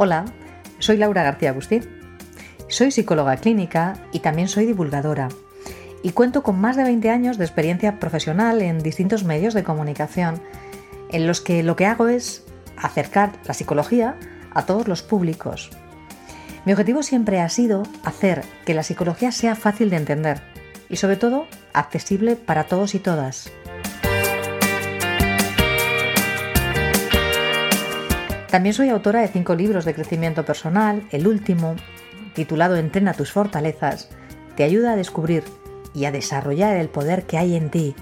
Hola, soy Laura García Agustín. Soy psicóloga clínica y también soy divulgadora. Y cuento con más de 20 años de experiencia profesional en distintos medios de comunicación, en los que lo que hago es acercar la psicología a todos los públicos. Mi objetivo siempre ha sido hacer que la psicología sea fácil de entender y sobre todo accesible para todos y todas. También soy autora de cinco libros de crecimiento personal. El último, titulado Entrena tus fortalezas, te ayuda a descubrir y a desarrollar el poder que hay en ti.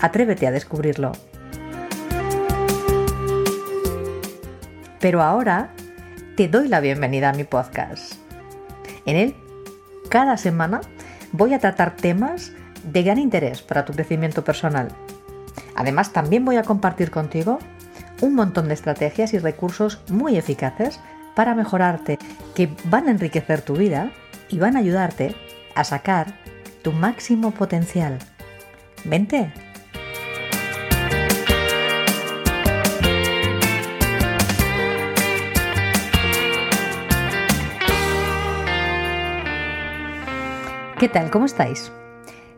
Atrévete a descubrirlo. Pero ahora te doy la bienvenida a mi podcast. En él, cada semana, voy a tratar temas de gran interés para tu crecimiento personal. Además, también voy a compartir contigo un montón de estrategias y recursos muy eficaces para mejorarte, que van a enriquecer tu vida y van a ayudarte a sacar tu máximo potencial. Vente. ¿Qué tal? ¿Cómo estáis?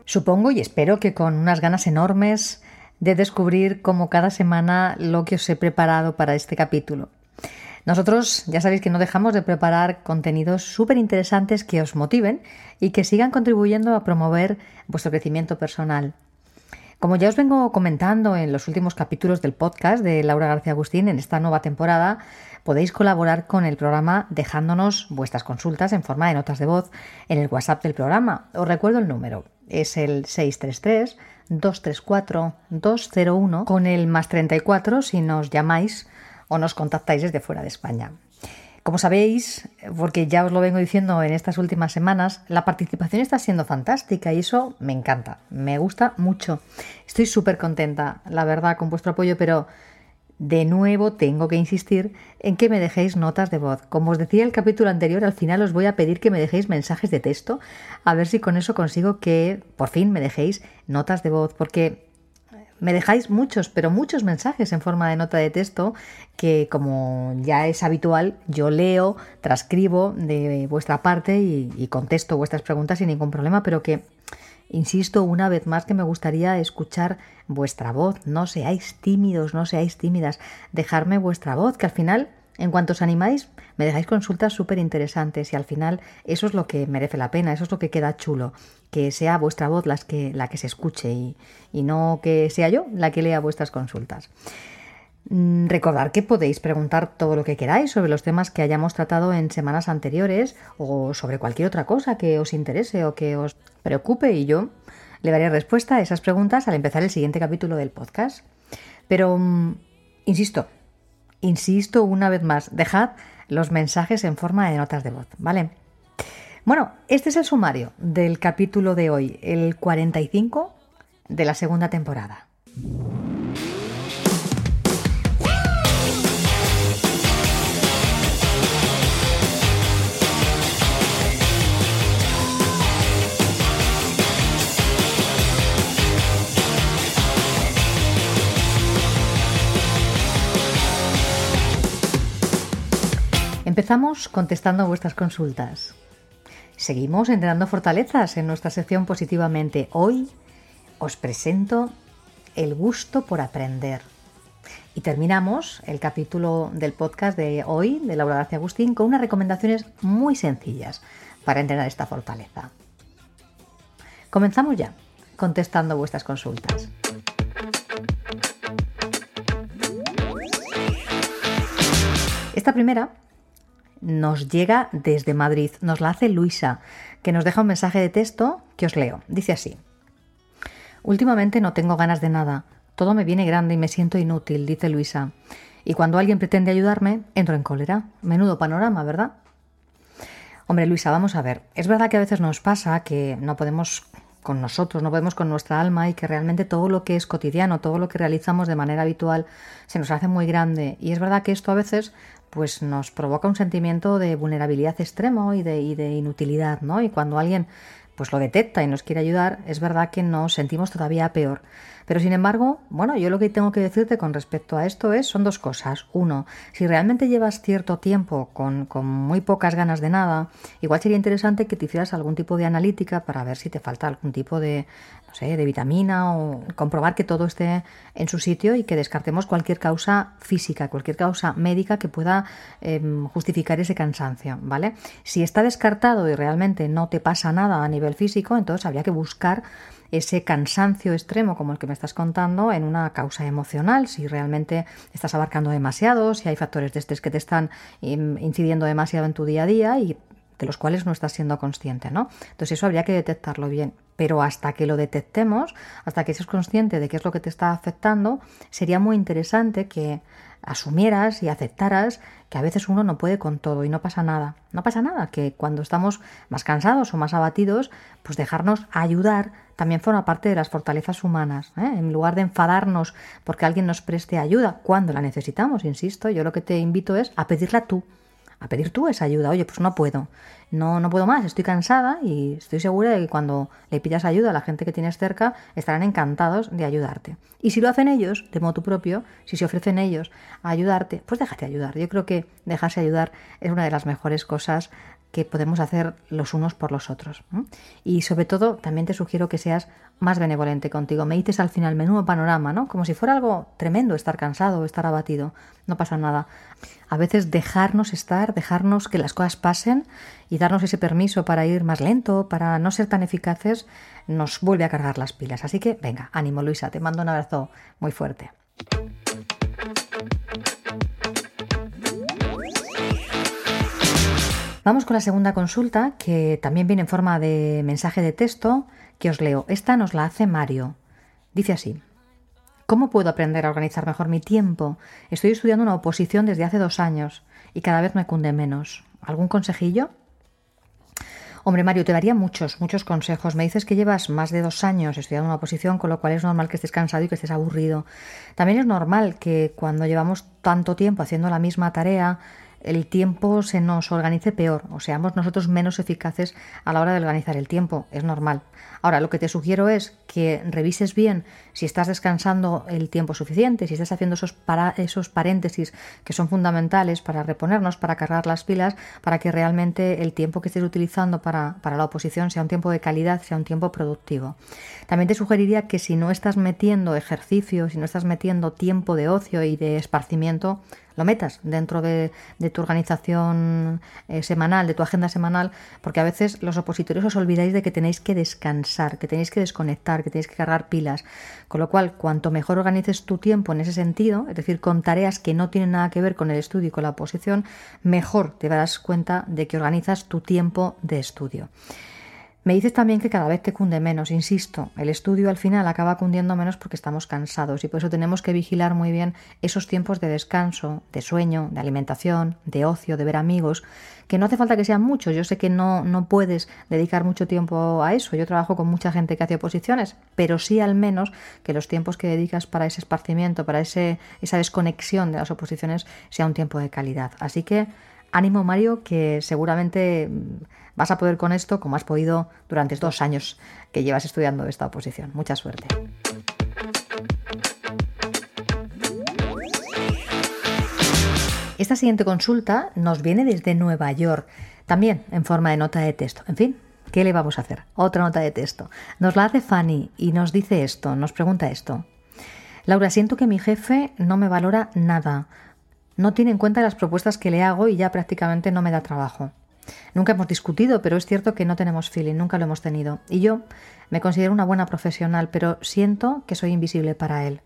Supongo y espero que con unas ganas enormes de descubrir como cada semana lo que os he preparado para este capítulo. Nosotros ya sabéis que no dejamos de preparar contenidos súper interesantes que os motiven y que sigan contribuyendo a promover vuestro crecimiento personal. Como ya os vengo comentando en los últimos capítulos del podcast de Laura García Agustín en esta nueva temporada, podéis colaborar con el programa dejándonos vuestras consultas en forma de notas de voz en el WhatsApp del programa. Os recuerdo el número, es el 633 234-201 con el más 34 si nos llamáis o nos contactáis desde fuera de España. Como sabéis, porque ya os lo vengo diciendo en estas últimas semanas, la participación está siendo fantástica y eso me encanta, me gusta mucho. Estoy súper contenta, la verdad, con vuestro apoyo, pero de nuevo tengo que insistir en que me dejéis notas de voz. Como os decía el capítulo anterior, al final os voy a pedir que me dejéis mensajes de texto, a ver si con eso consigo que por fin me dejéis notas de voz, porque me dejáis muchos, pero muchos mensajes en forma de nota de texto que como ya es habitual, yo leo, transcribo de vuestra parte y, y contesto vuestras preguntas sin ningún problema, pero que Insisto una vez más que me gustaría escuchar vuestra voz. No seáis tímidos, no seáis tímidas. Dejarme vuestra voz, que al final, en cuanto os animáis, me dejáis consultas súper interesantes y al final eso es lo que merece la pena, eso es lo que queda chulo. Que sea vuestra voz que, la que se escuche y, y no que sea yo la que lea vuestras consultas. Mm, recordar que podéis preguntar todo lo que queráis sobre los temas que hayamos tratado en semanas anteriores o sobre cualquier otra cosa que os interese o que os preocupe y yo le daré respuesta a esas preguntas al empezar el siguiente capítulo del podcast. Pero, mm, insisto, insisto una vez más, dejad los mensajes en forma de notas de voz, ¿vale? Bueno, este es el sumario del capítulo de hoy, el 45 de la segunda temporada. Empezamos contestando vuestras consultas. Seguimos entrenando fortalezas en nuestra sección positivamente. Hoy os presento el gusto por aprender. Y terminamos el capítulo del podcast de hoy de Laura García Agustín con unas recomendaciones muy sencillas para entrenar esta fortaleza. Comenzamos ya contestando vuestras consultas. Esta primera nos llega desde Madrid. Nos la hace Luisa, que nos deja un mensaje de texto que os leo. Dice así. Últimamente no tengo ganas de nada. Todo me viene grande y me siento inútil, dice Luisa. Y cuando alguien pretende ayudarme, entro en cólera. Menudo panorama, ¿verdad? Hombre, Luisa, vamos a ver. Es verdad que a veces nos pasa que no podemos con nosotros, no podemos con nuestra alma y que realmente todo lo que es cotidiano, todo lo que realizamos de manera habitual se nos hace muy grande. Y es verdad que esto a veces pues nos provoca un sentimiento de vulnerabilidad extremo y de, inutilidad, ¿no? Y cuando alguien pues lo detecta y nos quiere ayudar, es verdad que nos sentimos todavía peor. Pero sin embargo, bueno, yo lo que tengo que decirte con respecto a esto es, son dos cosas. Uno, si realmente llevas cierto tiempo con, con muy pocas ganas de nada, igual sería interesante que te hicieras algún tipo de analítica para ver si te falta algún tipo de, de vitamina o comprobar que todo esté en su sitio y que descartemos cualquier causa física, cualquier causa médica que pueda em, justificar ese cansancio, ¿vale? Si está descartado y realmente no te pasa nada a nivel físico, entonces habría que buscar ese cansancio extremo como el que me estás contando en una causa emocional, si realmente estás abarcando demasiado, si hay factores de estrés que te están incidiendo demasiado en tu día a día y de los cuales no estás siendo consciente, ¿no? Entonces eso habría que detectarlo bien. Pero hasta que lo detectemos, hasta que seas consciente de qué es lo que te está afectando, sería muy interesante que asumieras y aceptaras que a veces uno no puede con todo y no pasa nada. No pasa nada, que cuando estamos más cansados o más abatidos, pues dejarnos ayudar también forma parte de las fortalezas humanas. ¿eh? En lugar de enfadarnos porque alguien nos preste ayuda cuando la necesitamos, insisto, yo lo que te invito es a pedirla tú a pedir tú esa ayuda. Oye, pues no puedo, no, no puedo más, estoy cansada y estoy segura de que cuando le pidas ayuda a la gente que tienes cerca estarán encantados de ayudarte. Y si lo hacen ellos, de modo propio, si se ofrecen ellos a ayudarte, pues déjate ayudar. Yo creo que dejarse ayudar es una de las mejores cosas que podemos hacer los unos por los otros. Y sobre todo, también te sugiero que seas más benevolente contigo. Me dices al final, menudo panorama, ¿no? Como si fuera algo tremendo estar cansado estar abatido. No pasa nada. A veces dejarnos estar, dejarnos que las cosas pasen y darnos ese permiso para ir más lento, para no ser tan eficaces, nos vuelve a cargar las pilas. Así que, venga, ánimo Luisa, te mando un abrazo muy fuerte. Vamos con la segunda consulta, que también viene en forma de mensaje de texto, que os leo. Esta nos la hace Mario. Dice así. ¿Cómo puedo aprender a organizar mejor mi tiempo? Estoy estudiando una oposición desde hace dos años y cada vez me cunde menos. ¿Algún consejillo? Hombre, Mario, te daría muchos, muchos consejos. Me dices que llevas más de dos años estudiando una oposición, con lo cual es normal que estés cansado y que estés aburrido. También es normal que cuando llevamos tanto tiempo haciendo la misma tarea, el tiempo se nos organice peor o seamos nosotros menos eficaces a la hora de organizar el tiempo. Es normal. Ahora, lo que te sugiero es que revises bien si estás descansando el tiempo suficiente, si estás haciendo esos, para, esos paréntesis que son fundamentales para reponernos, para cargar las pilas, para que realmente el tiempo que estés utilizando para, para la oposición sea un tiempo de calidad, sea un tiempo productivo. También te sugeriría que si no estás metiendo ejercicio, si no estás metiendo tiempo de ocio y de esparcimiento, lo metas dentro de, tu organización eh, semanal, de tu agenda semanal, porque a veces los opositores os olvidáis de que tenéis que descansar, que tenéis que desconectar, que tenéis que cargar pilas. Con lo cual, cuanto mejor organices tu tiempo en ese sentido, es decir, con tareas que no tienen nada que ver con el estudio y con la oposición, mejor te darás cuenta de que organizas tu tiempo de estudio. Me dices también que cada vez te cunde menos, insisto, el estudio al final acaba cundiendo menos porque estamos cansados y por eso tenemos que vigilar muy bien esos tiempos de descanso, de sueño, de alimentación, de ocio, de ver amigos, que no hace falta que sean muchos, yo sé que no, no puedes dedicar mucho tiempo a eso, yo trabajo con mucha gente que hace oposiciones, pero sí al menos que los tiempos que dedicas para ese esparcimiento, para ese, esa desconexión de las oposiciones sea un tiempo de calidad. Así que ánimo Mario, que seguramente vas a poder con esto como has podido durante dos años que llevas estudiando esta oposición. Mucha suerte. Esta siguiente consulta nos viene desde Nueva York, también en forma de nota de texto. En fin, ¿qué le vamos a hacer? Otra nota de texto. Nos la hace Fanny y nos dice esto, nos pregunta esto. Laura, siento que mi jefe no me valora nada. No tiene en cuenta las propuestas que le hago y ya prácticamente no me da trabajo. Nunca hemos discutido, pero es cierto que no tenemos feeling, nunca lo hemos tenido. Y yo me considero una buena profesional, pero siento que soy invisible para él.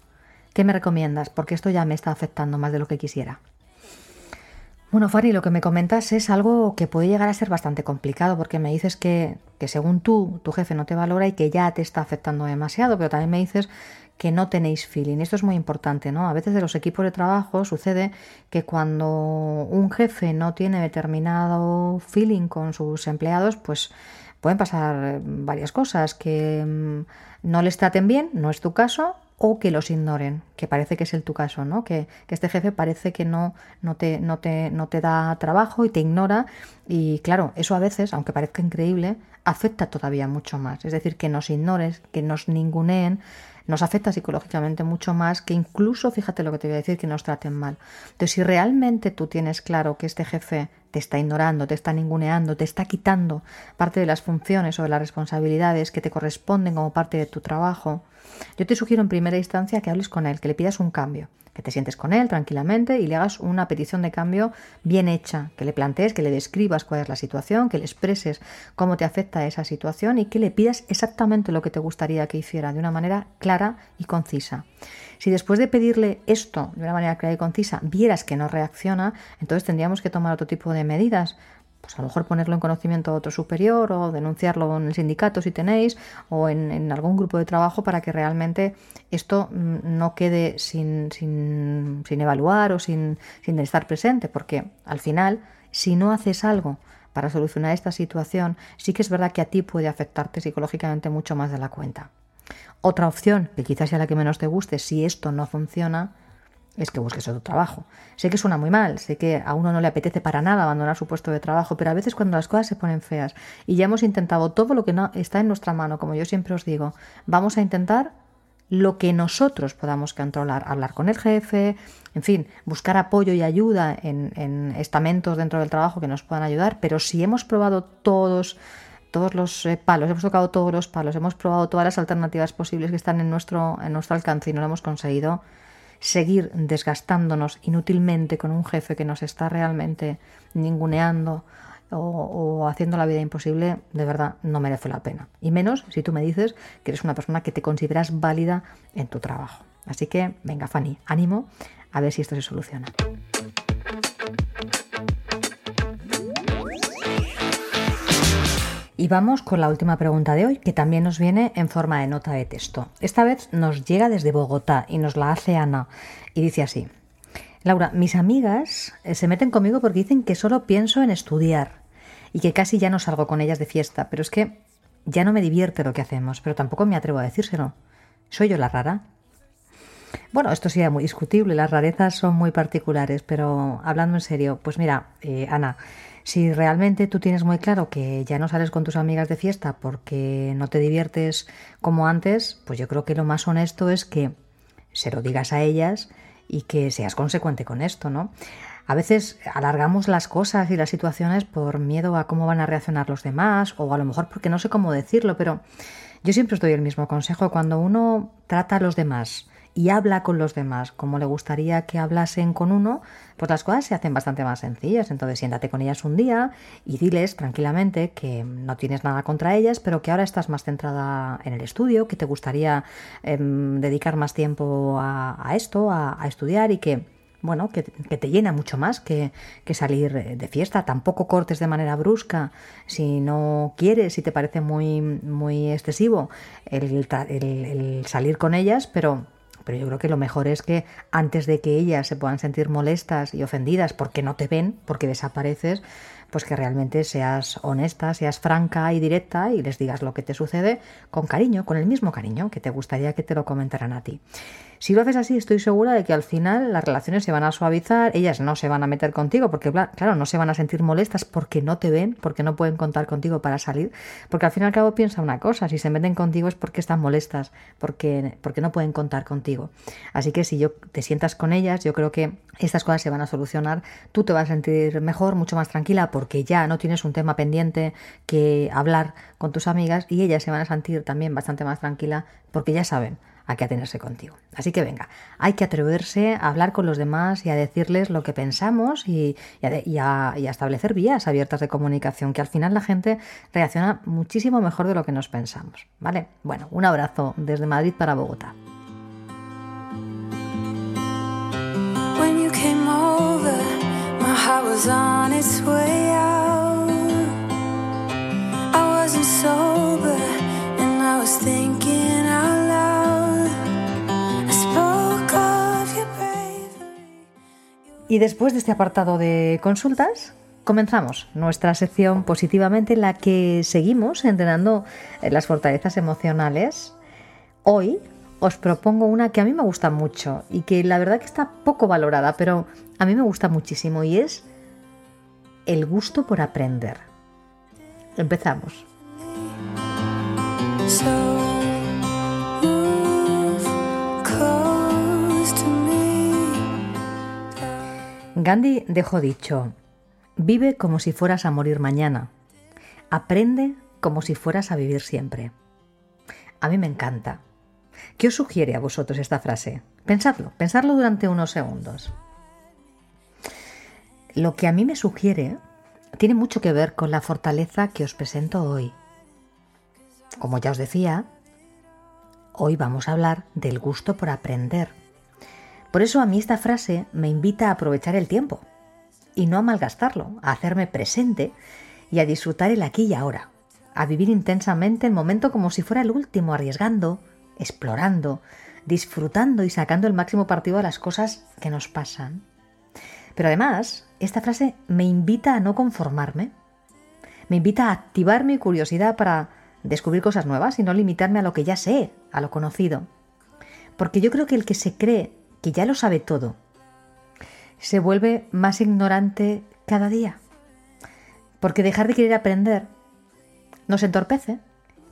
¿Qué me recomiendas? Porque esto ya me está afectando más de lo que quisiera. Bueno, Fanny, lo que me comentas es algo que puede llegar a ser bastante complicado porque me dices que, que, según tú, tu jefe no te valora y que ya te está afectando demasiado, pero también me dices que no tenéis feeling. Esto es muy importante, ¿no? A veces de los equipos de trabajo sucede que cuando un jefe no tiene determinado feeling con sus empleados, pues pueden pasar varias cosas, que mm, no les traten bien, no es tu caso, o que los ignoren, que parece que es el tu caso, ¿no? Que, que, este jefe parece que no, no, te, no, te, no te da trabajo y te ignora. Y claro, eso a veces, aunque parezca increíble, afecta todavía mucho más. Es decir, que nos ignores, que nos ninguneen, nos afecta psicológicamente mucho más que incluso, fíjate lo que te voy a decir, que nos traten mal. Entonces, si realmente tú tienes claro que este jefe te está ignorando, te está ninguneando, te está quitando parte de las funciones o de las responsabilidades que te corresponden como parte de tu trabajo, yo te sugiero en primera instancia que hables con él, que le pidas un cambio, que te sientes con él tranquilamente y le hagas una petición de cambio bien hecha, que le plantees, que le describas cuál es la situación, que le expreses cómo te afecta esa situación y que le pidas exactamente lo que te gustaría que hiciera de una manera clara y concisa. Si después de pedirle esto de una manera clara y concisa vieras que no reacciona, entonces tendríamos que tomar otro tipo de medidas pues a lo mejor ponerlo en conocimiento a otro superior o denunciarlo en el sindicato si tenéis o en, algún grupo de trabajo para que realmente esto mm, no quede sin, sin, sin evaluar o sin, sin estar presente, porque al final, si no haces algo para solucionar esta situación, sí que es verdad que a ti puede afectarte psicológicamente mucho más de la cuenta. Otra opción, que quizás sea la que menos te guste, si esto no funciona, es que busques otro trabajo. Sé que suena muy mal, sé que a uno no le apetece para nada abandonar su puesto de trabajo, pero a veces cuando las cosas se ponen feas y ya hemos intentado todo lo que no está en nuestra mano, como yo siempre os digo, vamos a intentar lo que nosotros podamos controlar, hablar con el jefe, en fin, buscar apoyo y ayuda en, estamentos dentro del trabajo que nos puedan ayudar, pero si hemos probado todos todos los eh, palos, hemos tocado todos los palos, hemos probado todas las alternativas posibles que están en nuestro, en nuestro alcance y no lo hemos conseguido, seguir desgastándonos inútilmente con un jefe que nos está realmente ninguneando o, haciendo la vida imposible, de verdad no merece la pena. Y menos si tú me dices que eres una persona que te consideras válida en tu trabajo. Así que, venga, Fanny, ánimo, a ver si esto se soluciona. Y vamos con la última pregunta de hoy, que también nos viene en forma de nota de texto. Esta vez nos llega desde Bogotá y nos la hace Ana. Y dice así. Laura, mis amigas eh, se meten conmigo porque dicen que solo pienso en estudiar y que casi ya no salgo con ellas de fiesta, pero es que ya no me divierte lo que hacemos, pero tampoco me atrevo a decírselo. ¿Soy yo la rara? Bueno, esto sería muy discutible, las rarezas son muy particulares, pero hablando en serio, pues mira, eh, Ana, si realmente tú tienes muy claro que ya no sales con tus amigas de fiesta porque no te diviertes como antes, pues yo creo que lo más honesto es que se lo digas a ellas y que seas consecuente con esto, ¿no? A veces alargamos las cosas y las situaciones por miedo a cómo van a reaccionar los demás o a lo mejor porque no sé cómo decirlo, pero yo siempre os doy el mismo consejo. Cuando uno trata a los demás y habla con los demás como le gustaría que hablasen con uno, pues las cosas se hacen bastante más sencillas. Entonces siéntate con ellas un día y diles tranquilamente que no tienes nada contra ellas, pero que ahora estás más centrada en el estudio, que te gustaría em, dedicar más tiempo a, esto, a, estudiar y que bueno, que, te llena mucho más que, salir de fiesta. Tampoco cortes de manera brusca si no quieres, si te parece muy, muy excesivo el salir con ellas, pero pero yo creo que lo mejor es que antes de que ellas se puedan sentir molestas y ofendidas porque no te ven, porque desapareces, pues que realmente seas honesta, seas franca y directa y les digas lo que te sucede con cariño, con el mismo cariño que te gustaría que te lo comentaran a ti. Si lo haces así, estoy segura de que al final las relaciones se van a suavizar, ellas no se van a meter contigo, porque claro, no se van a sentir molestas porque no te ven, porque no pueden contar contigo para salir, porque al fin y al cabo piensa una cosa, si se meten contigo es porque están molestas, porque, porque no pueden contar contigo. Así que si yo te sientas con ellas, yo creo que estas cosas se van a solucionar, tú te vas a sentir mejor, mucho más tranquila, porque ya no tienes un tema pendiente que hablar con tus amigas y ellas se van a sentir también bastante más tranquila porque ya saben a que atenerse contigo. Así que venga, hay que atreverse a hablar con los demás y a decirles lo que pensamos y, a, establecer vías abiertas de comunicación, que al final la gente reacciona muchísimo mejor de lo que nos pensamos. ¿Vale? Bueno, un abrazo desde Madrid para Bogotá. Y después de este apartado de consultas, comenzamos nuestra sección positivamente en la que seguimos entrenando las fortalezas emocionales. Hoy os propongo una que a mí me gusta mucho y que la verdad que está poco valorada, pero a mí me gusta muchísimo y es el gusto por aprender. Empezamos. Gandhi dejó dicho, vive como si fueras a morir mañana, aprende como si fueras a vivir siempre. A mí me encanta. ¿Qué os sugiere a vosotros esta frase? Pensadlo, pensadlo durante unos segundos. Lo que a mí me sugiere tiene mucho que ver con la fortaleza que os presento hoy. Como ya os decía, hoy vamos a hablar del gusto por aprender. Por eso a mí esta frase me invita a aprovechar el tiempo y no a malgastarlo, a hacerme presente y a disfrutar el aquí y ahora, a vivir intensamente el momento como si fuera el último, arriesgando, explorando, disfrutando y sacando el máximo partido de las cosas que nos pasan. Pero además, esta frase me invita a no conformarme, me invita a activar mi curiosidad para descubrir cosas nuevas y no limitarme a lo que ya sé, a lo conocido. Porque yo creo que el que se cree que ya lo sabe todo, se vuelve más ignorante cada día. Porque dejar de querer aprender nos entorpece,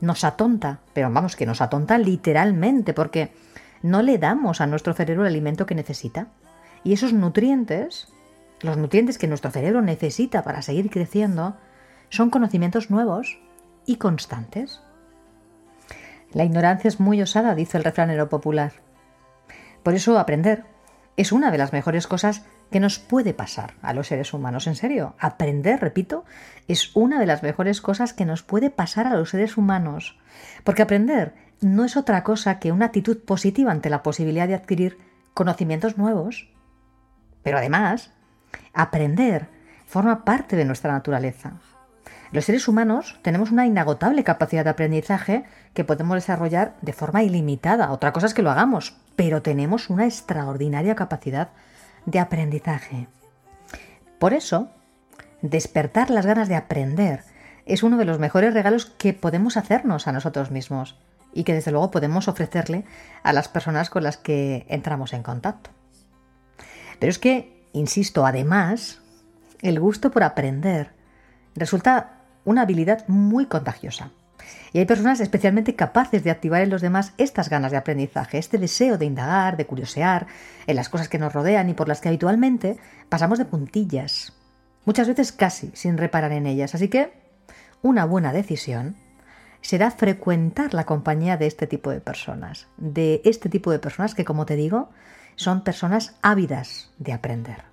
nos atonta, pero vamos que nos atonta literalmente, porque no le damos a nuestro cerebro el alimento que necesita. Y esos nutrientes, los nutrientes que nuestro cerebro necesita para seguir creciendo, son conocimientos nuevos y constantes. La ignorancia es muy osada, dice el refranero popular. Por eso aprender es una de las mejores cosas que nos puede pasar a los seres humanos. En serio, aprender, repito, es una de las mejores cosas que nos puede pasar a los seres humanos. Porque aprender no es otra cosa que una actitud positiva ante la posibilidad de adquirir conocimientos nuevos. Pero además, aprender forma parte de nuestra naturaleza. Los seres humanos tenemos una inagotable capacidad de aprendizaje que podemos desarrollar de forma ilimitada. Otra cosa es que lo hagamos, pero tenemos una extraordinaria capacidad de aprendizaje. Por eso, despertar las ganas de aprender es uno de los mejores regalos que podemos hacernos a nosotros mismos y que desde luego podemos ofrecerle a las personas con las que entramos en contacto. Pero es que, insisto, además, el gusto por aprender resulta una habilidad muy contagiosa. Y hay personas especialmente capaces de activar en los demás estas ganas de aprendizaje, este deseo de indagar, de curiosear en las cosas que nos rodean y por las que habitualmente pasamos de puntillas, muchas veces casi sin reparar en ellas. Así que una buena decisión será frecuentar la compañía de este tipo de personas, de este tipo de personas que, como te digo, son personas ávidas de aprender.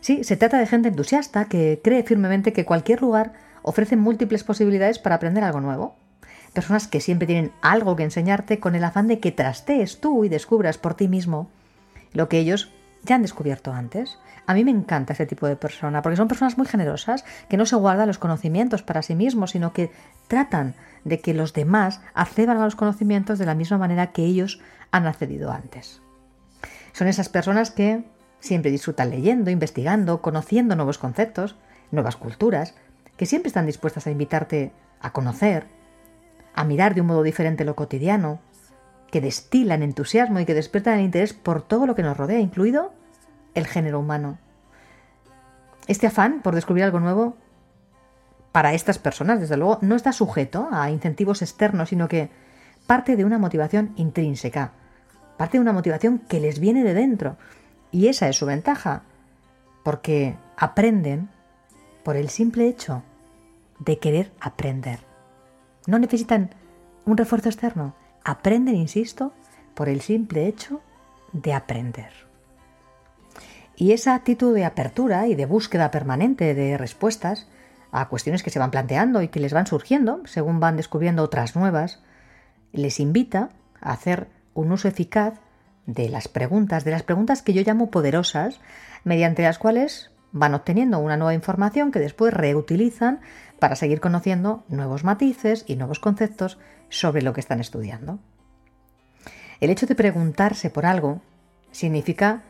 Sí, se trata de gente entusiasta que cree firmemente que cualquier lugar ofrece múltiples posibilidades para aprender algo nuevo. Personas que siempre tienen algo que enseñarte con el afán de que trastees tú y descubras por ti mismo lo que ellos ya han descubierto antes. A mí me encanta ese tipo de persona, porque son personas muy generosas, que no se guardan los conocimientos para sí mismos, sino que tratan de que los demás accedan a los conocimientos de la misma manera que ellos han accedido antes. Son esas personas que siempre disfrutan leyendo, investigando, conociendo nuevos conceptos, nuevas culturas, que siempre están dispuestas a invitarte a conocer, a mirar de un modo diferente lo cotidiano, que destilan entusiasmo y que despiertan el interés por todo lo que nos rodea, incluido el género humano. Este afán por descubrir algo nuevo para estas personas, desde luego, no está sujeto a incentivos externos, sino que parte de una motivación intrínseca, parte de una motivación que les viene de dentro. Y esa es su ventaja, porque aprenden por el simple hecho de querer aprender. No necesitan un refuerzo externo, aprenden, insisto, por el simple hecho de aprender. Y esa actitud de apertura y de búsqueda permanente de respuestas a cuestiones que se van planteando y que les van surgiendo según van descubriendo otras nuevas, les invita a hacer un uso eficaz de las preguntas, de las preguntas que yo llamo poderosas, mediante las cuales van obteniendo una nueva información que después reutilizan para seguir conociendo nuevos matices y nuevos conceptos sobre lo que están estudiando. El hecho de preguntarse por algo significa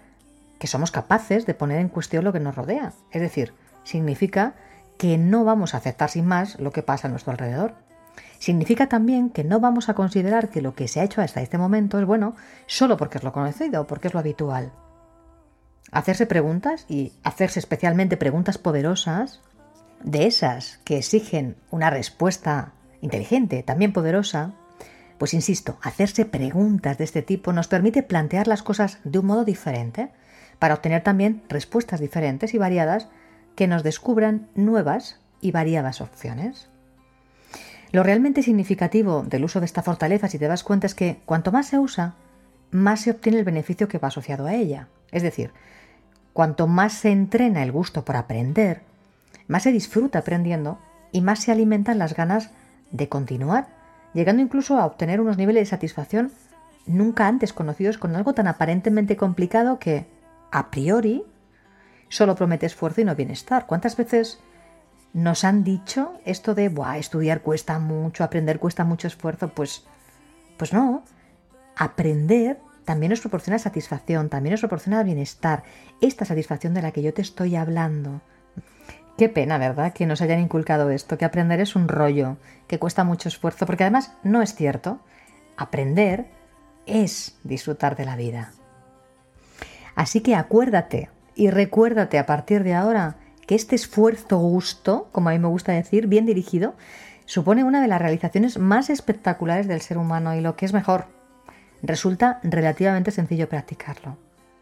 que somos capaces de poner en cuestión lo que nos rodea. Es decir, significa que no vamos a aceptar sin más lo que pasa a nuestro alrededor. Significa también que no vamos a considerar que lo que se ha hecho hasta este momento es bueno solo porque es lo conocido, porque es lo habitual. Hacerse preguntas y hacerse especialmente preguntas poderosas, de esas que exigen una respuesta inteligente, también poderosa, pues insisto, hacerse preguntas de este tipo nos permite plantear las cosas de un modo diferente para obtener también respuestas diferentes y variadas que nos descubran nuevas y variadas opciones. Lo realmente significativo del uso de esta fortaleza, si te das cuenta, es que cuanto más se usa, más se obtiene el beneficio que va asociado a ella. Es decir, cuanto más se entrena el gusto por aprender, más se disfruta aprendiendo y más se alimentan las ganas de continuar, llegando incluso a obtener unos niveles de satisfacción nunca antes conocidos con algo tan aparentemente complicado que, a priori, solo promete esfuerzo y no bienestar. ¿Cuántas veces nos han dicho esto de, estudiar cuesta mucho, aprender cuesta mucho esfuerzo, pues, pues no. Aprender también nos proporciona satisfacción, también nos proporciona bienestar, esta satisfacción de la que yo te estoy hablando. Qué pena, ¿verdad? Que nos hayan inculcado esto, que aprender es un rollo, que cuesta mucho esfuerzo, porque además no es cierto. Aprender es disfrutar de la vida. Así que acuérdate y recuérdate a partir de ahora que este esfuerzo gusto, como a mí me gusta decir, bien dirigido, supone una de las realizaciones más espectaculares del ser humano y lo que es mejor, resulta relativamente sencillo practicarlo.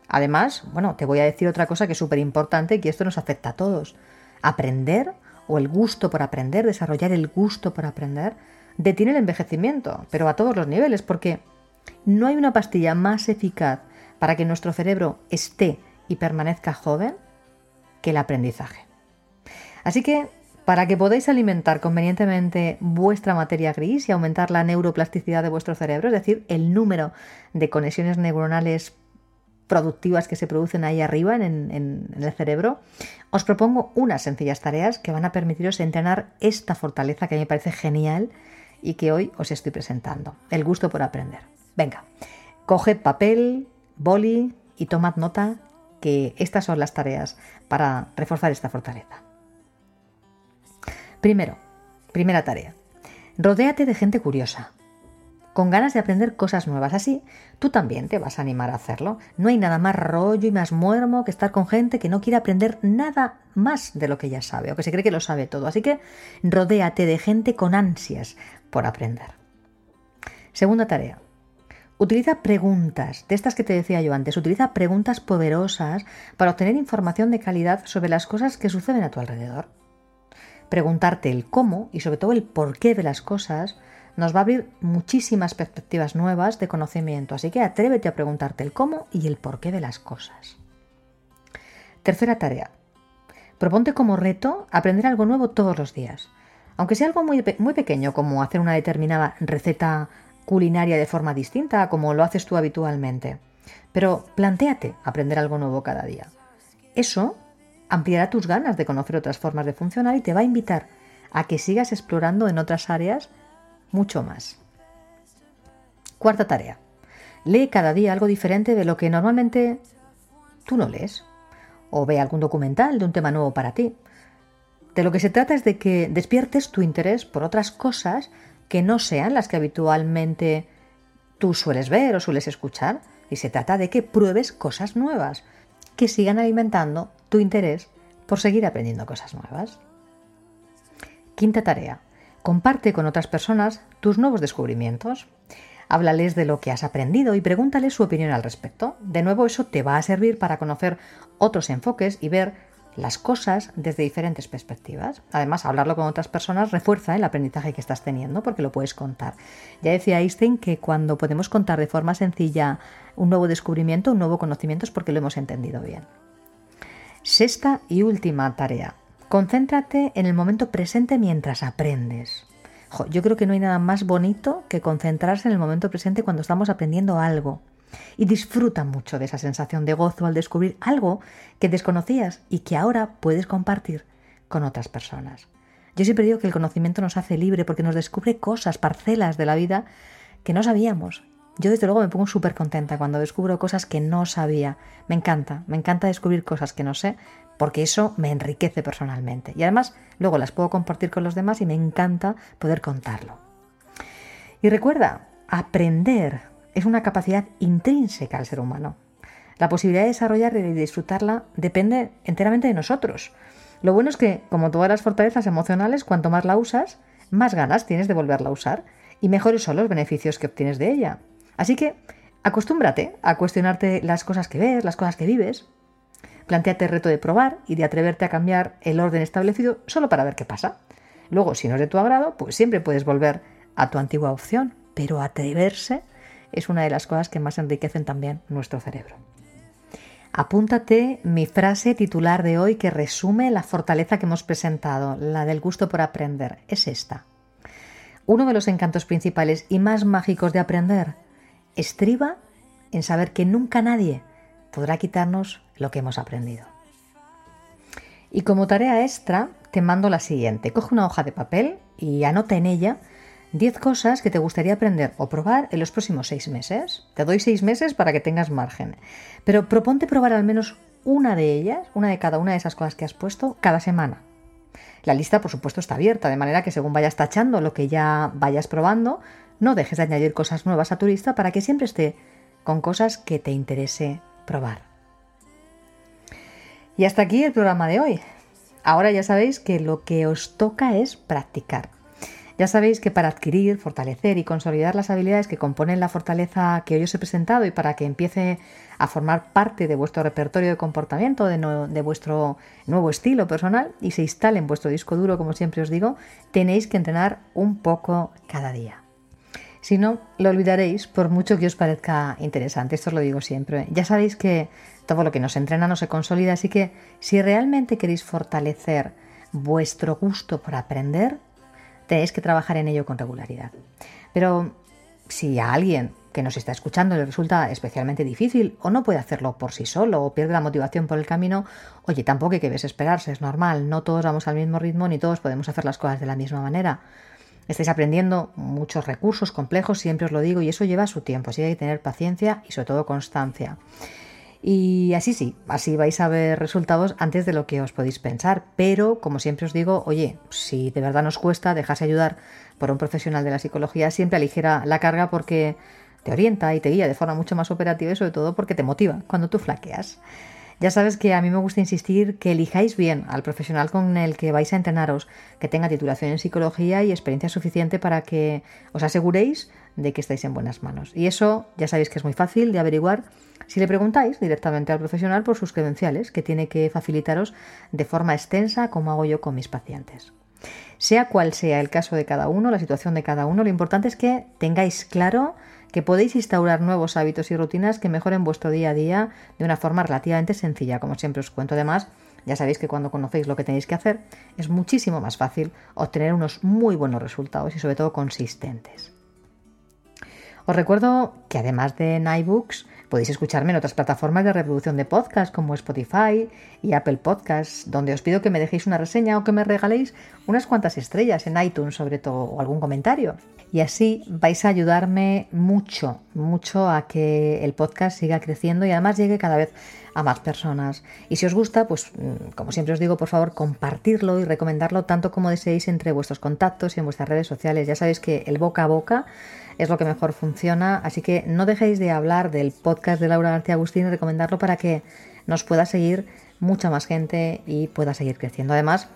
Además, bueno, te voy a decir otra cosa que es súper importante y que esto nos afecta a todos. Aprender o el gusto por aprender, desarrollar el gusto por aprender, detiene el envejecimiento, pero a todos los niveles, porque no hay una pastilla más eficaz para que nuestro cerebro esté y permanezca joven que el aprendizaje. Así que, para que podáis alimentar convenientemente vuestra materia gris y aumentar la neuroplasticidad de vuestro cerebro, es decir, el número de conexiones neuronales productivas que se producen ahí arriba en, el cerebro, os propongo unas sencillas tareas que van a permitiros entrenar esta fortaleza que me parece genial y que hoy os estoy presentando, el gusto por aprender. Venga, coged papel, boli y tomad nota que estas son las tareas para reforzar esta fortaleza. Primero, primera tarea. Rodéate de gente curiosa, con ganas de aprender cosas nuevas. Así, tú también te vas a animar a hacerlo. No hay nada más rollo y más muermo que estar con gente que no quiere aprender nada más de lo que ya sabe o que se cree que lo sabe todo. Así que rodéate de gente con ansias por aprender. Segunda tarea. Utiliza preguntas, de estas que te decía yo antes, utiliza preguntas poderosas para obtener información de calidad sobre las cosas que suceden a tu alrededor. Preguntarte el cómo y sobre todo el por qué de las cosas nos va a abrir muchísimas perspectivas nuevas de conocimiento, así que atrévete a preguntarte el cómo y el por qué de las cosas. Tercera tarea. Proponte como reto aprender algo nuevo todos los días. Aunque sea algo muy, muy pequeño, como hacer una determinada receta culinaria de forma distinta como lo haces tú habitualmente. Pero plantéate aprender algo nuevo cada día. Eso ampliará tus ganas de conocer otras formas de funcionar y te va a invitar a que sigas explorando en otras áreas mucho más. Cuarta tarea. Lee cada día algo diferente de lo que normalmente tú no lees. O ve algún documental de un tema nuevo para ti. De lo que se trata es de que despiertes tu interés por otras cosas que no sean las que habitualmente tú sueles ver o sueles escuchar. Y se trata de que pruebes cosas nuevas, que sigan alimentando tu interés por seguir aprendiendo cosas nuevas. Quinta tarea. Comparte con otras personas tus nuevos descubrimientos. Háblales de lo que has aprendido y pregúntales su opinión al respecto. De nuevo, eso te va a servir para conocer otros enfoques y ver las cosas desde diferentes perspectivas. Además, hablarlo con otras personas refuerza el aprendizaje que estás teniendo porque lo puedes contar. Ya decía Einstein que cuando podemos contar de forma sencilla un nuevo descubrimiento, un nuevo conocimiento es porque lo hemos entendido bien. Sexta y última tarea. Concéntrate en el momento presente mientras aprendes. yo creo que no hay nada más bonito que concentrarse en el momento presente cuando estamos aprendiendo algo. Y disfruta mucho de esa sensación de gozo al descubrir algo que desconocías y que ahora puedes compartir con otras personas. Yo siempre digo que el conocimiento nos hace libre porque nos descubre cosas, parcelas de la vida que no sabíamos. Yo desde luego me pongo súper contenta cuando descubro cosas que no sabía. Me encanta, me encanta descubrir cosas que no sé porque eso me enriquece personalmente. Y además luego las puedo compartir con los demás y me encanta poder contarlo. Y recuerda, aprender es una capacidad intrínseca al ser humano. La posibilidad de desarrollarla y disfrutarla depende enteramente de nosotros. Lo bueno es que, como todas las fortalezas emocionales, cuanto más la usas, más ganas tienes de volverla a usar y mejores son los beneficios que obtienes de ella. Así que acostúmbrate a cuestionarte las cosas que ves, las cosas que vives. Plantéate el reto de probar y de atreverte a cambiar el orden establecido solo para ver qué pasa. Luego, si no es de tu agrado, pues siempre puedes volver a tu antigua opción, pero atreverse es una de las cosas que más enriquecen también nuestro cerebro. Apúntate mi frase titular de hoy que resume la fortaleza que hemos presentado, la del gusto por aprender. Es esta. Uno de los encantos principales y más mágicos de aprender estriba en saber que nunca nadie podrá quitarnos lo que hemos aprendido. Y como tarea extra, te mando la siguiente. Coge una hoja de papel y anota en ella 10 cosas que te gustaría aprender o probar en los próximos 6 meses. Te doy 6 meses para que tengas margen. Pero proponte probar al menos una de ellas, una de cada una de esas cosas que has puesto, cada semana. La lista, por supuesto, está abierta, de manera que según vayas tachando lo que ya vayas probando, no dejes de añadir cosas nuevas a tu lista para que siempre esté con cosas que te interese probar. Y hasta aquí el programa de hoy. Ahora ya sabéis que lo que os toca es practicar. Ya sabéis que para adquirir, fortalecer y consolidar las habilidades que componen la fortaleza que hoy os he presentado y para que empiece a formar parte de vuestro repertorio de comportamiento, de, vuestro nuevo estilo personal y se instale en vuestro disco duro, como siempre os digo, tenéis que entrenar un poco cada día. Si no, lo olvidaréis por mucho que os parezca interesante. Esto os lo digo siempre. Ya sabéis que todo lo que nos entrena no se consolida, así que si realmente queréis fortalecer vuestro gusto por aprender, tenéis que trabajar en ello con regularidad. Pero si a alguien que nos está escuchando le resulta especialmente difícil o no puede hacerlo por sí solo o pierde la motivación por el camino, oye, tampoco hay que desesperarse, es normal, no todos vamos al mismo ritmo ni todos podemos hacer las cosas de la misma manera. Estáis aprendiendo muchos recursos complejos, siempre os lo digo, y eso lleva su tiempo, así que hay que tener paciencia y sobre todo constancia. Y así sí, así vais a ver resultados antes de lo que os podéis pensar. Pero, como siempre os digo, oye, si de verdad nos cuesta, dejarse ayudar por un profesional de la psicología, siempre aligera la carga porque te orienta y te guía de forma mucho más operativa y sobre todo porque te motiva cuando tú flaqueas. Ya sabes que a mí me gusta insistir que elijáis bien al profesional con el que vais a entrenaros, que tenga titulación en psicología y experiencia suficiente para que os aseguréis de que estáis en buenas manos. Y eso ya sabéis que es muy fácil de averiguar si le preguntáis directamente al profesional por sus credenciales, que tiene que facilitaros de forma extensa como hago yo con mis pacientes. Sea cual sea el caso de cada uno, la situación de cada uno, lo importante es que tengáis claro que podéis instaurar nuevos hábitos y rutinas que mejoren vuestro día a día de una forma relativamente sencilla, como siempre os cuento. Además, ya sabéis que cuando conocéis lo que tenéis que hacer, es muchísimo más fácil obtener unos muy buenos resultados y sobre todo consistentes. Os recuerdo que además de Nightbooks, Podéis escucharme en otras plataformas de reproducción de podcast como Spotify y Apple Podcasts, donde os pido que me dejéis una reseña o que me regaléis unas cuantas estrellas en iTunes, sobre todo, o algún comentario. Y así vais a ayudarme mucho, mucho a que el podcast siga creciendo y además llegue cada vez a más personas. Y si os gusta, pues mm, como siempre os digo, por favor, compartirlo y recomendarlo tanto como deseéis entre vuestros contactos y en vuestras redes sociales. Ya sabéis que el boca a boca es lo que mejor funciona, así que no dejéis de hablar del podcast de Laura García Agustín y recomendarlo para que nos pueda seguir mucha más gente y pueda seguir creciendo. Además,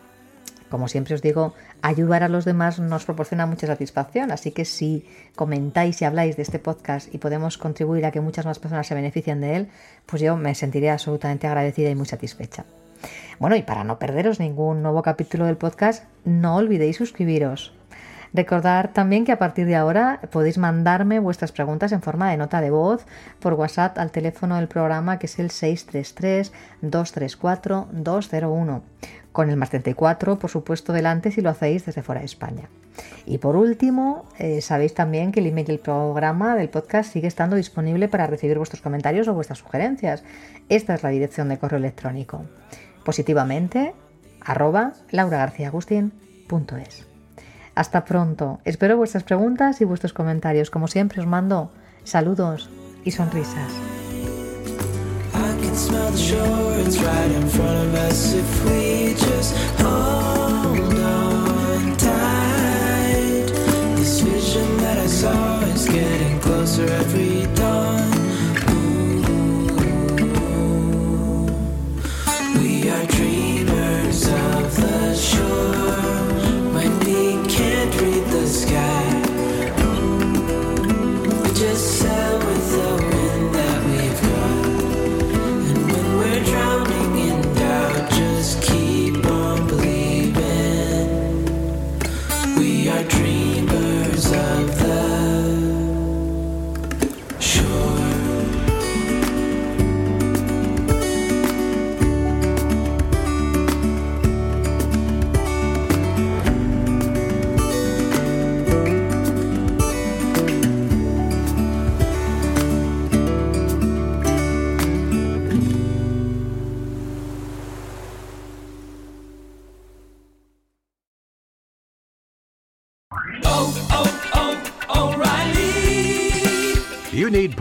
como siempre os digo, ayudar a los demás nos proporciona mucha satisfacción, así que si comentáis y habláis de este podcast y podemos contribuir a que muchas más personas se beneficien de él, pues yo me sentiré absolutamente agradecida y muy satisfecha. Bueno, y para no perderos ningún nuevo capítulo del podcast, no olvidéis suscribiros Recordar también que a partir de ahora podéis mandarme vuestras preguntas en forma de nota de voz por WhatsApp al teléfono del programa que es el 633-234-201, con el más 34 por supuesto delante si lo hacéis desde fuera de España. Y por último, eh, sabéis también que el email del programa del podcast sigue estando disponible para recibir vuestros comentarios o vuestras sugerencias. Esta es la dirección de correo electrónico. Positivamente arroba lauragarciaagustín.es. Hasta pronto. Espero vuestras preguntas y vuestros comentarios. Como siempre os mando saludos y sonrisas.